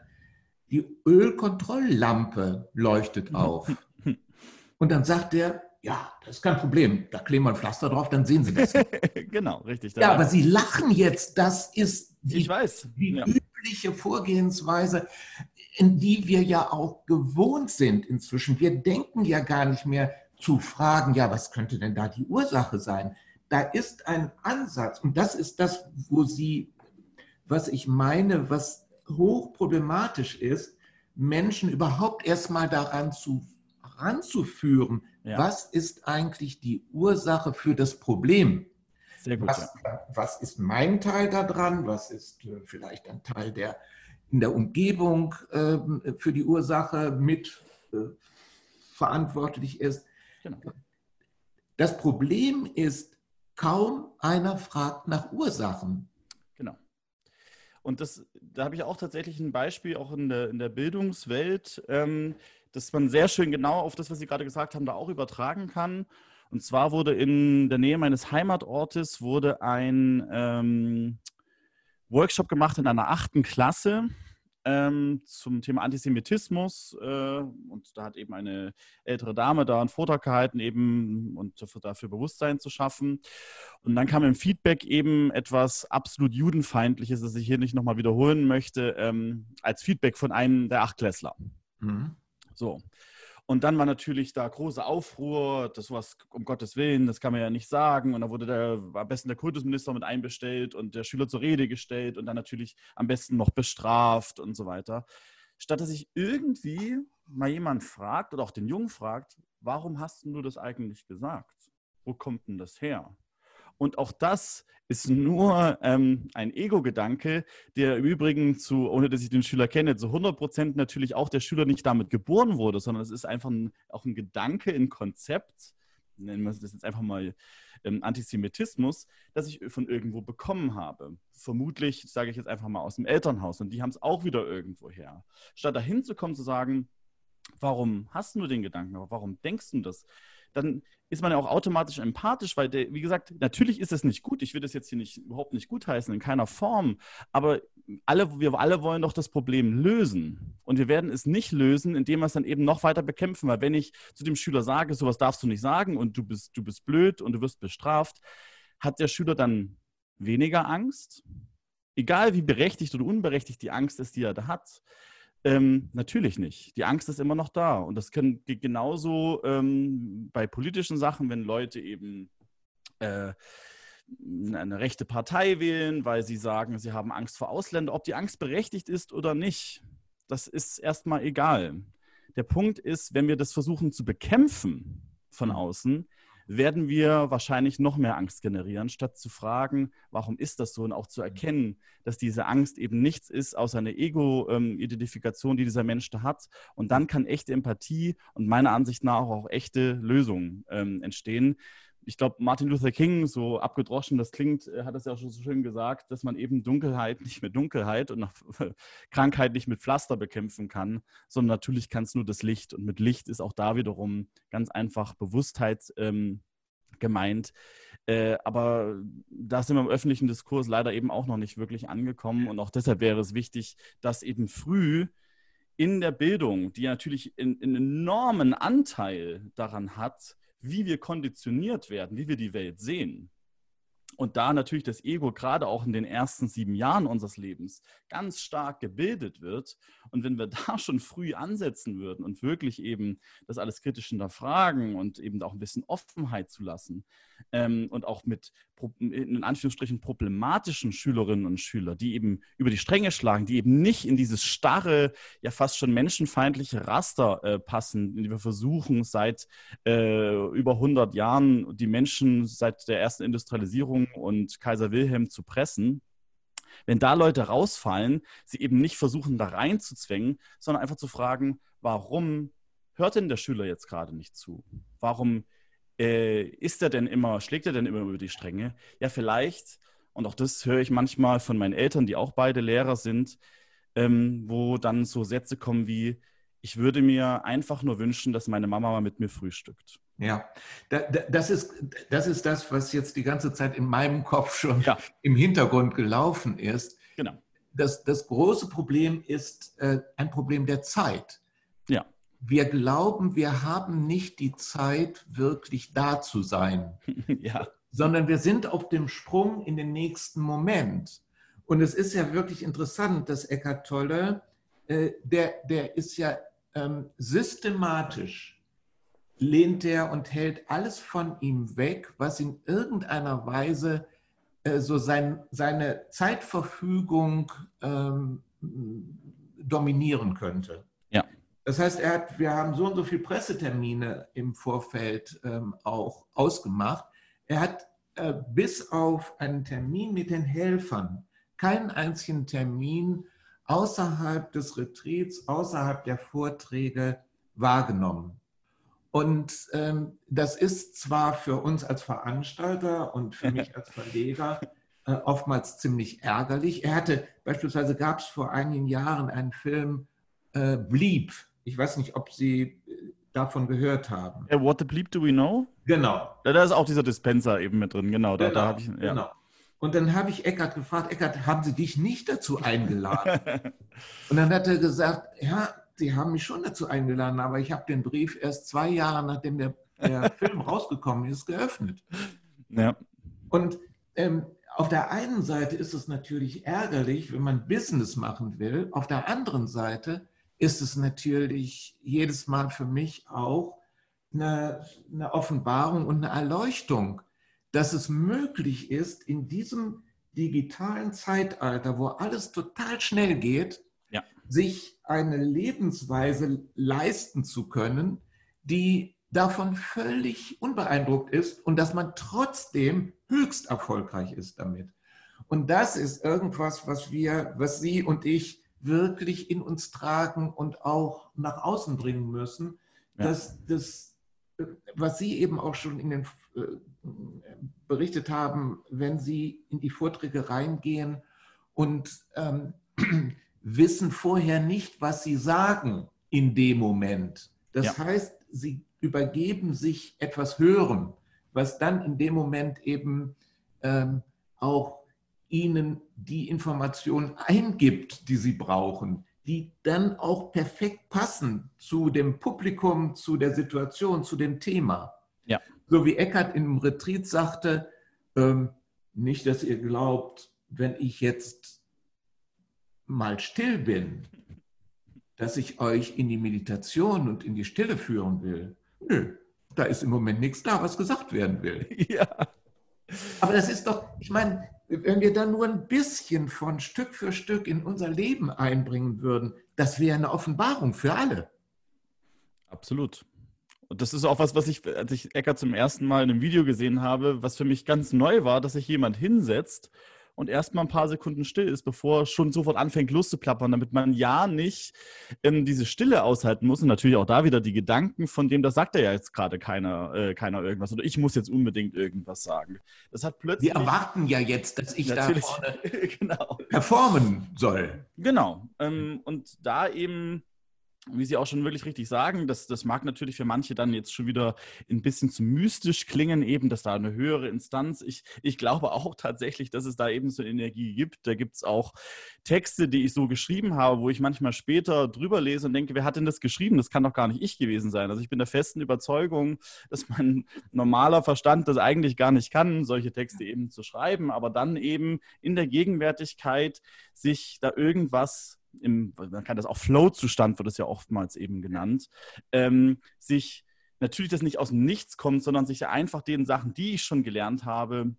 die Ölkontrolllampe leuchtet auf. und dann sagt der, ja, das ist kein Problem, da kleben wir ein Pflaster drauf, dann sehen Sie das. genau, richtig. Ja, aber Sie lachen jetzt, das ist die, ich weiß. die ja. übliche Vorgehensweise, in die wir ja auch gewohnt sind inzwischen. Wir denken ja gar nicht mehr zu fragen, ja, was könnte denn da die Ursache sein? Da ist ein Ansatz und das ist das, wo Sie, was ich meine, was hochproblematisch ist, Menschen überhaupt erstmal daran zu ranzuführen, ja. was ist eigentlich die Ursache für das Problem? Sehr gut. Was, ja. was ist mein Teil daran? Was ist äh, vielleicht ein Teil, der in der Umgebung äh, für die Ursache mit äh, verantwortlich ist? Genau. Das Problem ist, kaum einer fragt nach Ursachen. Und das, da habe ich auch tatsächlich ein Beispiel, auch in der, in der Bildungswelt, ähm, dass man sehr schön genau auf das, was Sie gerade gesagt haben, da auch übertragen kann. Und zwar wurde in der Nähe meines Heimatortes wurde ein ähm, Workshop gemacht in einer achten Klasse ähm, zum Thema Antisemitismus. Äh, und da hat eben eine ältere Dame da einen Vortrag gehalten, eben und dafür, dafür Bewusstsein zu schaffen. Und dann kam im Feedback eben etwas absolut Judenfeindliches, das ich hier nicht nochmal wiederholen möchte, ähm, als Feedback von einem der Achtklässler. Mhm. So. Und dann war natürlich da große Aufruhr, das was um Gottes Willen, das kann man ja nicht sagen. Und da wurde der, am besten der Kultusminister mit einbestellt und der Schüler zur Rede gestellt und dann natürlich am besten noch bestraft und so weiter. Statt dass sich irgendwie mal jemand fragt oder auch den Jungen fragt, warum hast du das eigentlich gesagt? Wo kommt denn das her? Und auch das ist nur ähm, ein Ego-Gedanke, der im Übrigen zu, ohne dass ich den Schüler kenne, zu 100 Prozent natürlich auch der Schüler nicht damit geboren wurde, sondern es ist einfach ein, auch ein Gedanke, ein Konzept, nennen wir das jetzt einfach mal ähm, Antisemitismus, das ich von irgendwo bekommen habe. Vermutlich, sage ich jetzt einfach mal aus dem Elternhaus und die haben es auch wieder irgendwo her. Statt dahin zu kommen, zu sagen, warum hast du den Gedanken, warum denkst du das? Dann ist man ja auch automatisch empathisch, weil, der, wie gesagt, natürlich ist es nicht gut. Ich will das jetzt hier nicht, überhaupt nicht gutheißen, in keiner Form. Aber alle, wir alle wollen doch das Problem lösen. Und wir werden es nicht lösen, indem wir es dann eben noch weiter bekämpfen. Weil wenn ich zu dem Schüler sage, sowas darfst du nicht sagen und du bist, du bist blöd und du wirst bestraft, hat der Schüler dann weniger Angst? Egal wie berechtigt oder unberechtigt die Angst ist, die er da hat, ähm, natürlich nicht. Die Angst ist immer noch da. Und das kann genauso ähm, bei politischen Sachen, wenn Leute eben äh, eine rechte Partei wählen, weil sie sagen, sie haben Angst vor Ausländern. Ob die Angst berechtigt ist oder nicht, das ist erstmal egal. Der Punkt ist, wenn wir das versuchen zu bekämpfen von außen, werden wir wahrscheinlich noch mehr Angst generieren, statt zu fragen, warum ist das so und auch zu erkennen, dass diese Angst eben nichts ist außer eine Ego-Identifikation, die dieser Mensch da hat. Und dann kann echte Empathie und meiner Ansicht nach auch echte Lösungen ähm, entstehen ich glaube, Martin Luther King, so abgedroschen das klingt, äh, hat das ja auch schon so schön gesagt, dass man eben Dunkelheit nicht mit Dunkelheit und Krankheit nicht mit Pflaster bekämpfen kann, sondern natürlich kann es nur das Licht. Und mit Licht ist auch da wiederum ganz einfach Bewusstheit ähm, gemeint. Äh, aber da sind wir im öffentlichen Diskurs leider eben auch noch nicht wirklich angekommen. Und auch deshalb wäre es wichtig, dass eben früh in der Bildung, die natürlich einen enormen Anteil daran hat, wie wir konditioniert werden, wie wir die Welt sehen. Und da natürlich das Ego gerade auch in den ersten sieben Jahren unseres Lebens ganz stark gebildet wird. Und wenn wir da schon früh ansetzen würden und wirklich eben das alles kritisch hinterfragen und eben auch ein bisschen Offenheit zulassen ähm, und auch mit in Anführungsstrichen problematischen Schülerinnen und Schülern, die eben über die Stränge schlagen, die eben nicht in dieses starre, ja fast schon menschenfeindliche Raster äh, passen, in die wir versuchen seit äh, über 100 Jahren die Menschen seit der ersten Industrialisierung und Kaiser Wilhelm zu pressen, wenn da Leute rausfallen, sie eben nicht versuchen, da reinzuzwängen, sondern einfach zu fragen, warum hört denn der Schüler jetzt gerade nicht zu? Warum äh, ist er denn immer, schlägt er denn immer über die Stränge? Ja, vielleicht, Und auch das höre ich manchmal von meinen Eltern, die auch beide Lehrer sind, ähm, wo dann so Sätze kommen wie, ich würde mir einfach nur wünschen, dass meine Mama mal mit mir frühstückt. Ja, das ist, das ist das, was jetzt die ganze Zeit in meinem Kopf schon ja. im Hintergrund gelaufen ist. Genau. Das, das große Problem ist äh, ein Problem der Zeit. Ja. Wir glauben, wir haben nicht die Zeit, wirklich da zu sein. ja. Sondern wir sind auf dem Sprung in den nächsten Moment. Und es ist ja wirklich interessant, dass Eckart Tolle, äh, der, der ist ja ähm, systematisch lehnt er und hält alles von ihm weg, was in irgendeiner Weise äh, so sein, seine Zeitverfügung ähm, dominieren könnte. Das heißt, er hat, wir haben so und so viele Pressetermine im Vorfeld ähm, auch ausgemacht. Er hat äh, bis auf einen Termin mit den Helfern keinen einzigen Termin außerhalb des Retreats, außerhalb der Vorträge wahrgenommen. Und ähm, das ist zwar für uns als Veranstalter und für mich als Verleger äh, oftmals ziemlich ärgerlich. Er hatte, beispielsweise gab es vor einigen Jahren einen Film äh, Bleep. Ich weiß nicht, ob Sie äh, davon gehört haben. Uh, what the Bleep do we know? Genau. Da, da ist auch dieser Dispenser eben mit drin, genau. Da, genau, da ich, ja. genau. Und dann habe ich Eckart gefragt, Eckart, haben Sie dich nicht dazu eingeladen? und dann hat er gesagt, ja, Sie haben mich schon dazu eingeladen, aber ich habe den Brief erst zwei Jahre nachdem der, der Film rausgekommen ist, geöffnet. Ja. Und ähm, auf der einen Seite ist es natürlich ärgerlich, wenn man Business machen will. Auf der anderen Seite ist es natürlich jedes Mal für mich auch eine, eine Offenbarung und eine Erleuchtung, dass es möglich ist, in diesem digitalen Zeitalter, wo alles total schnell geht, ja. sich eine Lebensweise leisten zu können, die davon völlig unbeeindruckt ist und dass man trotzdem höchst erfolgreich ist damit. Und das ist irgendwas, was wir, was Sie und ich wirklich in uns tragen und auch nach außen bringen müssen, ja. dass das, was Sie eben auch schon in den äh, berichtet haben, wenn Sie in die Vorträge reingehen und ähm, wissen vorher nicht, was sie sagen in dem Moment. Das ja. heißt, sie übergeben sich etwas Hören, was dann in dem Moment eben ähm, auch ihnen die Informationen eingibt, die sie brauchen, die dann auch perfekt passen zu dem Publikum, zu der Situation, zu dem Thema. Ja. So wie Eckert im Retreat sagte, ähm, nicht, dass ihr glaubt, wenn ich jetzt mal still bin, dass ich euch in die Meditation und in die Stille führen will. Nö, da ist im Moment nichts da, was gesagt werden will. Ja. Aber das ist doch, ich meine, wenn wir da nur ein bisschen von Stück für Stück in unser Leben einbringen würden, das wäre eine Offenbarung für alle. Absolut. Und das ist auch was, was ich, als ich Eckert zum ersten Mal in einem Video gesehen habe, was für mich ganz neu war, dass sich jemand hinsetzt und erstmal ein paar Sekunden still ist, bevor schon sofort anfängt loszuplappern, damit man ja nicht ähm, diese Stille aushalten muss. Und natürlich auch da wieder die Gedanken, von dem, das sagt er ja jetzt gerade keiner, äh, keiner irgendwas. Oder ich muss jetzt unbedingt irgendwas sagen. Das hat plötzlich. Wir erwarten ja jetzt, dass ich da vorne genau. performen soll. Genau. Ähm, und da eben wie Sie auch schon wirklich richtig sagen, das, das mag natürlich für manche dann jetzt schon wieder ein bisschen zu mystisch klingen, eben, dass da eine höhere Instanz. Ich, ich glaube auch tatsächlich, dass es da eben so Energie gibt. Da gibt es auch Texte, die ich so geschrieben habe, wo ich manchmal später drüber lese und denke, wer hat denn das geschrieben? Das kann doch gar nicht ich gewesen sein. Also ich bin der festen Überzeugung, dass mein normaler Verstand das eigentlich gar nicht kann, solche Texte eben zu schreiben, aber dann eben in der Gegenwärtigkeit sich da irgendwas im, man kann das auch Flow-Zustand, wird es ja oftmals eben genannt, ähm, sich natürlich das nicht aus dem Nichts kommt, sondern sich einfach den Sachen, die ich schon gelernt habe,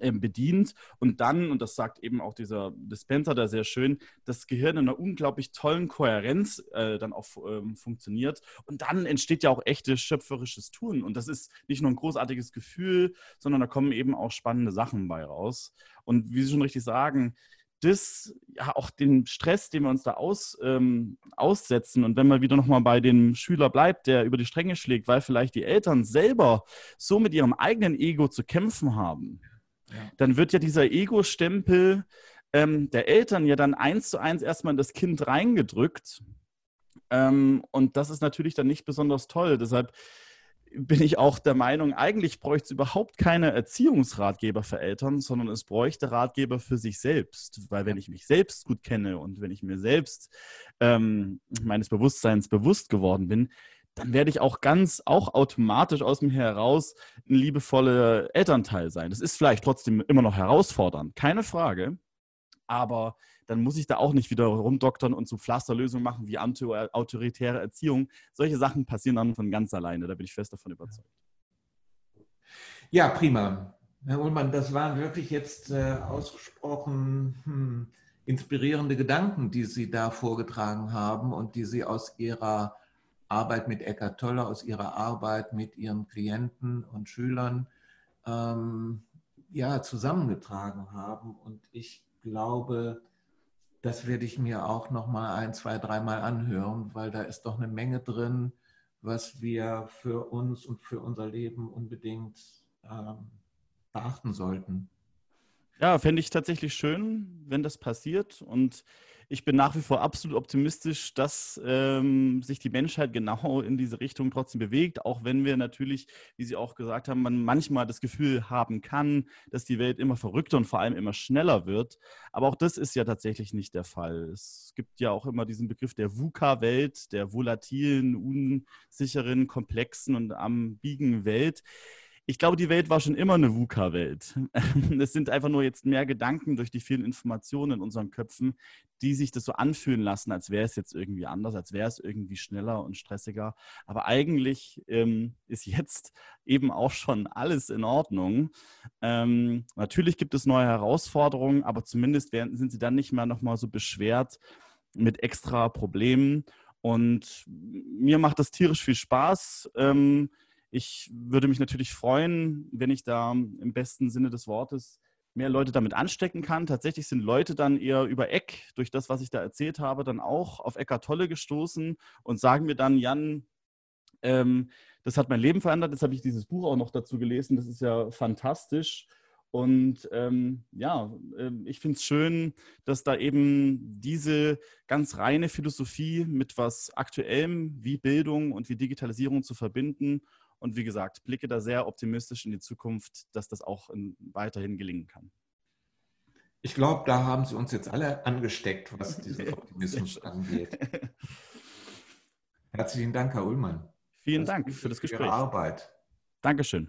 ähm, bedient. Und dann, und das sagt eben auch dieser Dispenser da sehr schön, das Gehirn in einer unglaublich tollen Kohärenz äh, dann auch ähm, funktioniert. Und dann entsteht ja auch echtes schöpferisches Tun. Und das ist nicht nur ein großartiges Gefühl, sondern da kommen eben auch spannende Sachen bei raus. Und wie Sie schon richtig sagen, das, ja, auch den Stress, den wir uns da aus, ähm, aussetzen und wenn man wieder nochmal bei dem Schüler bleibt, der über die Stränge schlägt, weil vielleicht die Eltern selber so mit ihrem eigenen Ego zu kämpfen haben, dann wird ja dieser Ego-Stempel ähm, der Eltern ja dann eins zu eins erstmal in das Kind reingedrückt. Ähm, und das ist natürlich dann nicht besonders toll. Deshalb bin ich auch der Meinung, eigentlich bräuchte es überhaupt keine Erziehungsratgeber für Eltern, sondern es bräuchte Ratgeber für sich selbst. Weil wenn ich mich selbst gut kenne und wenn ich mir selbst ähm, meines Bewusstseins bewusst geworden bin, dann werde ich auch ganz, auch automatisch aus mir heraus ein liebevoller Elternteil sein. Das ist vielleicht trotzdem immer noch herausfordernd, keine Frage. Aber dann muss ich da auch nicht wieder rumdoktern und so Pflasterlösungen machen wie autoritäre Erziehung. Solche Sachen passieren dann von ganz alleine, da bin ich fest davon überzeugt. Ja, prima. Herr Ullmann, das waren wirklich jetzt äh, ausgesprochen hm, inspirierende Gedanken, die Sie da vorgetragen haben und die Sie aus Ihrer Arbeit mit Eckart Tolle, aus Ihrer Arbeit mit Ihren Klienten und Schülern ähm, ja, zusammengetragen haben. Und ich glaube, das werde ich mir auch noch mal ein, zwei, dreimal anhören, weil da ist doch eine Menge drin, was wir für uns und für unser Leben unbedingt ähm, beachten sollten. Ja, fände ich tatsächlich schön, wenn das passiert. Und ich bin nach wie vor absolut optimistisch, dass ähm, sich die Menschheit genau in diese Richtung trotzdem bewegt, auch wenn wir natürlich, wie Sie auch gesagt haben, man manchmal das Gefühl haben kann, dass die Welt immer verrückter und vor allem immer schneller wird. Aber auch das ist ja tatsächlich nicht der Fall. Es gibt ja auch immer diesen Begriff der VUCA-Welt, der volatilen, unsicheren, komplexen und ambigen Welt ich glaube, die Welt war schon immer eine VUCA-Welt. Es sind einfach nur jetzt mehr Gedanken durch die vielen Informationen in unseren Köpfen, die sich das so anfühlen lassen, als wäre es jetzt irgendwie anders, als wäre es irgendwie schneller und stressiger. Aber eigentlich ähm, ist jetzt eben auch schon alles in Ordnung. Ähm, natürlich gibt es neue Herausforderungen, aber zumindest werden, sind sie dann nicht mehr nochmal so beschwert mit extra Problemen. Und mir macht das tierisch viel Spaß. Ähm, ich würde mich natürlich freuen, wenn ich da im besten Sinne des Wortes mehr Leute damit anstecken kann. Tatsächlich sind Leute dann eher über Eck, durch das, was ich da erzählt habe, dann auch auf Eckart Tolle gestoßen und sagen mir dann, Jan, ähm, das hat mein Leben verändert. Jetzt habe ich dieses Buch auch noch dazu gelesen. Das ist ja fantastisch. Und ähm, ja, äh, ich finde es schön, dass da eben diese ganz reine Philosophie mit was Aktuellem wie Bildung und wie Digitalisierung zu verbinden und wie gesagt, blicke da sehr optimistisch in die Zukunft, dass das auch in, weiterhin gelingen kann. Ich glaube, da haben Sie uns jetzt alle angesteckt, was diesen Optimismus angeht. Herzlichen Dank, Herr Ullmann. Vielen Dank für das Gespräch. Für Ihre Arbeit. Dankeschön.